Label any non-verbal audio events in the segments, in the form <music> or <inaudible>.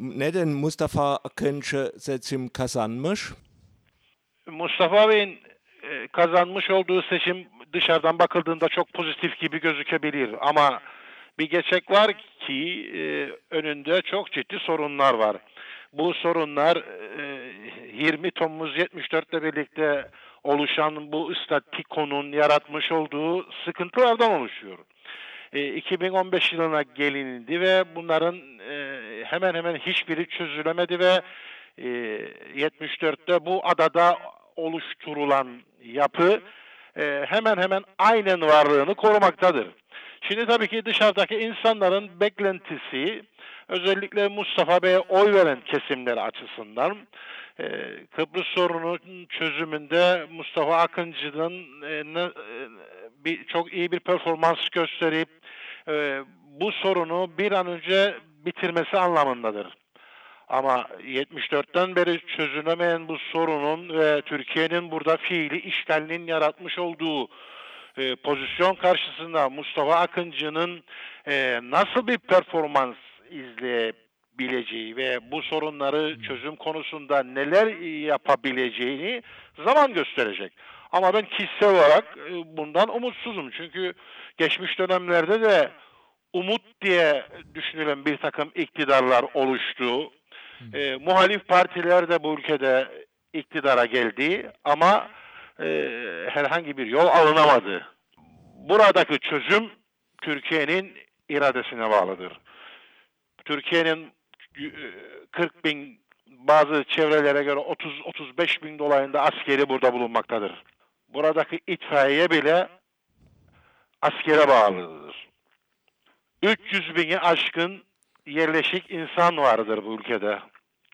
neden Mustafa Akıncı seçim kazanmış? Mustafa Bey'in e, kazanmış olduğu seçim dışarıdan bakıldığında çok pozitif gibi gözükebilir ama bir gerçek var ki e, önünde çok ciddi sorunlar var. Bu sorunlar e, 20 Temmuz 74'le birlikte oluşan bu statükonun yaratmış olduğu sıkıntılardan oluşuyor. E, 2015 yılına gelindi ve bunların e, hemen hemen hiçbiri çözülemedi ve e, 74'te bu adada oluşturulan yapı e, hemen hemen aynen varlığını korumaktadır. Şimdi tabii ki dışarıdaki insanların beklentisi özellikle Mustafa Bey'e oy veren kesimler açısından e, Kıbrıs sorununun çözümünde Mustafa Akıncı'nın e, e, çok iyi bir performans gösterip e, bu sorunu bir an önce bitirmesi anlamındadır. Ama 74'ten beri çözülemeyen bu sorunun ve Türkiye'nin burada fiili işgalinin yaratmış olduğu e, pozisyon karşısında Mustafa Akıncı'nın e, nasıl bir performans izleyebileceği ve bu sorunları çözüm konusunda neler yapabileceğini zaman gösterecek. Ama ben kişisel olarak e, bundan umutsuzum. Çünkü geçmiş dönemlerde de umut diye düşünülen bir takım iktidarlar oluştu. E, muhalif partiler de bu ülkede iktidara geldi ama e, herhangi bir yol alınamadı. Buradaki çözüm Türkiye'nin iradesine bağlıdır. Türkiye'nin 40 bin bazı çevrelere göre 30-35 bin dolayında askeri burada bulunmaktadır. Buradaki itfaiye bile askere bağlıdır. 300 bini aşkın yerleşik insan vardır bu ülkede.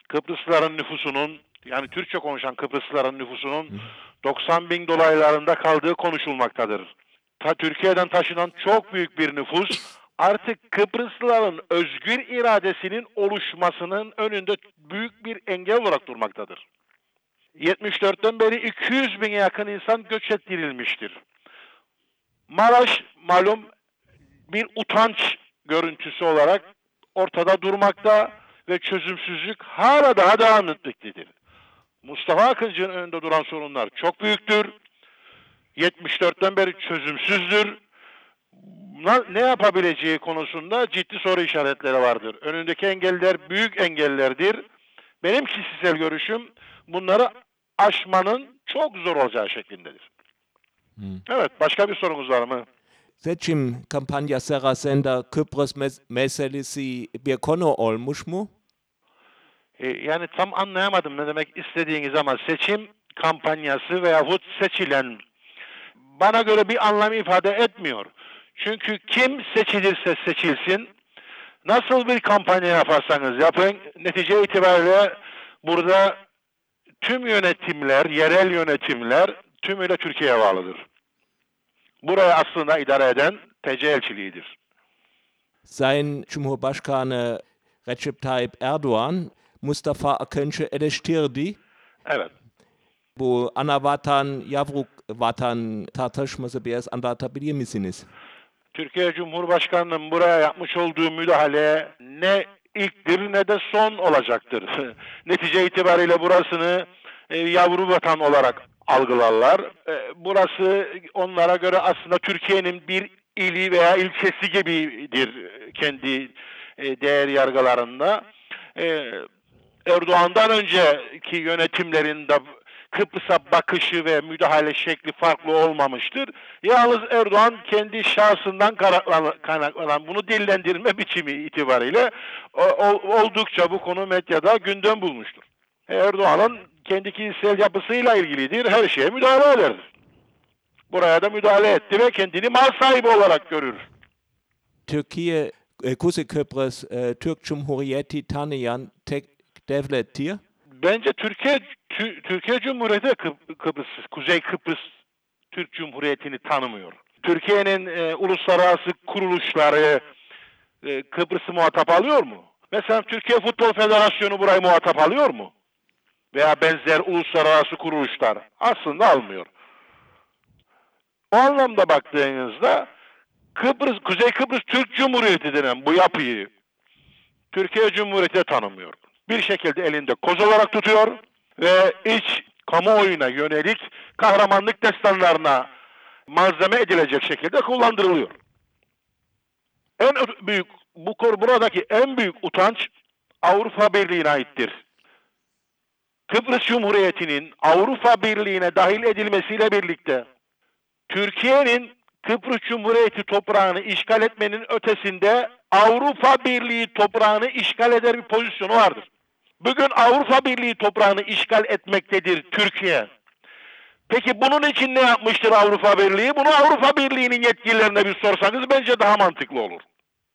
Kıbrıslıların nüfusunun yani Türkçe konuşan Kıbrıslıların nüfusunun 90 bin dolaylarında kaldığı konuşulmaktadır. Ta Türkiye'den taşınan çok büyük bir nüfus artık Kıbrıslıların özgür iradesinin oluşmasının önünde büyük bir engel olarak durmaktadır. 74'ten beri 200 bin yakın insan göç ettirilmiştir. Maraş malum bir utanç görüntüsü olarak ortada durmakta ve çözümsüzlük hala daha devam etmektedir. Mustafa Akıncı'nın önünde duran sorunlar çok büyüktür. 74'ten beri çözümsüzdür. Ne yapabileceği konusunda ciddi soru işaretleri vardır. Önündeki engeller büyük engellerdir. Benim kişisel görüşüm bunları aşmanın çok zor olacağı şeklindedir. Hmm. Evet, başka bir sorunuz var mı? Seçim kampanyası sırasında Kıbrıs mes meselesi bir konu olmuş mu? E, yani tam anlayamadım ne demek istediğiniz ama seçim kampanyası veyahut seçilen bana göre bir anlam ifade etmiyor. Çünkü kim seçilirse seçilsin, nasıl bir kampanya yaparsanız yapın, netice itibariyle burada tüm yönetimler, yerel yönetimler tümüyle Türkiye'ye bağlıdır. Burayı aslında idare eden TC elçiliğidir. Sayın Cumhurbaşkanı Recep Tayyip Erdoğan Mustafa Akıncı eleştirdi. Evet. Bu ana vatan, yavruk vatan tartışması biraz anlatabilir misiniz? Türkiye Cumhurbaşkanı'nın buraya yapmış olduğu müdahale ne ilktir ne de son olacaktır. <laughs> Netice itibariyle burasını e, yavru vatan olarak algılarlar. E, burası onlara göre aslında Türkiye'nin bir ili veya ilçesi gibidir kendi e, değer yargılarında. E, Erdoğan'dan önceki yönetimlerinde Kıbrıs'a bakışı ve müdahale şekli farklı olmamıştır. Yalnız Erdoğan kendi şahsından kaynaklanan bunu dillendirme biçimi itibariyle oldukça bu konu medyada gündem bulmuştur. Erdoğan'ın kendi kişisel yapısıyla ilgilidir. Her şeye müdahale eder. Buraya da müdahale etti ve kendini mal sahibi olarak görür. Türkiye, e, Kuzey Kıbrıs, e, Türk Cumhuriyeti tanıyan tek devlettir. Bence Türkiye Türkiye Cumhuriyeti Kıbrıs, Kuzey Kıbrıs Türk Cumhuriyeti'ni tanımıyor. Türkiye'nin e, uluslararası kuruluşları e, Kıbrıs'ı muhatap alıyor mu? Mesela Türkiye Futbol Federasyonu burayı muhatap alıyor mu? Veya benzer uluslararası kuruluşlar aslında almıyor. O anlamda baktığınızda Kıbrıs, Kuzey Kıbrıs Türk Cumhuriyeti denen bu yapıyı Türkiye Cumhuriyeti tanımıyor. Bir şekilde elinde koz olarak tutuyor ve iç kamuoyuna yönelik kahramanlık destanlarına malzeme edilecek şekilde kullandırılıyor. En büyük bu buradaki en büyük utanç Avrupa Birliği'ne aittir. Kıbrıs Cumhuriyeti'nin Avrupa Birliği'ne dahil edilmesiyle birlikte Türkiye'nin Kıbrıs Cumhuriyeti toprağını işgal etmenin ötesinde Avrupa Birliği toprağını işgal eder bir pozisyonu vardır. Bugün Avrupa Birliği toprağını işgal etmektedir Türkiye. Peki bunun için ne yapmıştır Avrupa Birliği? Bunu Avrupa Birliği'nin yetkililerine bir sorsanız bence daha mantıklı olur.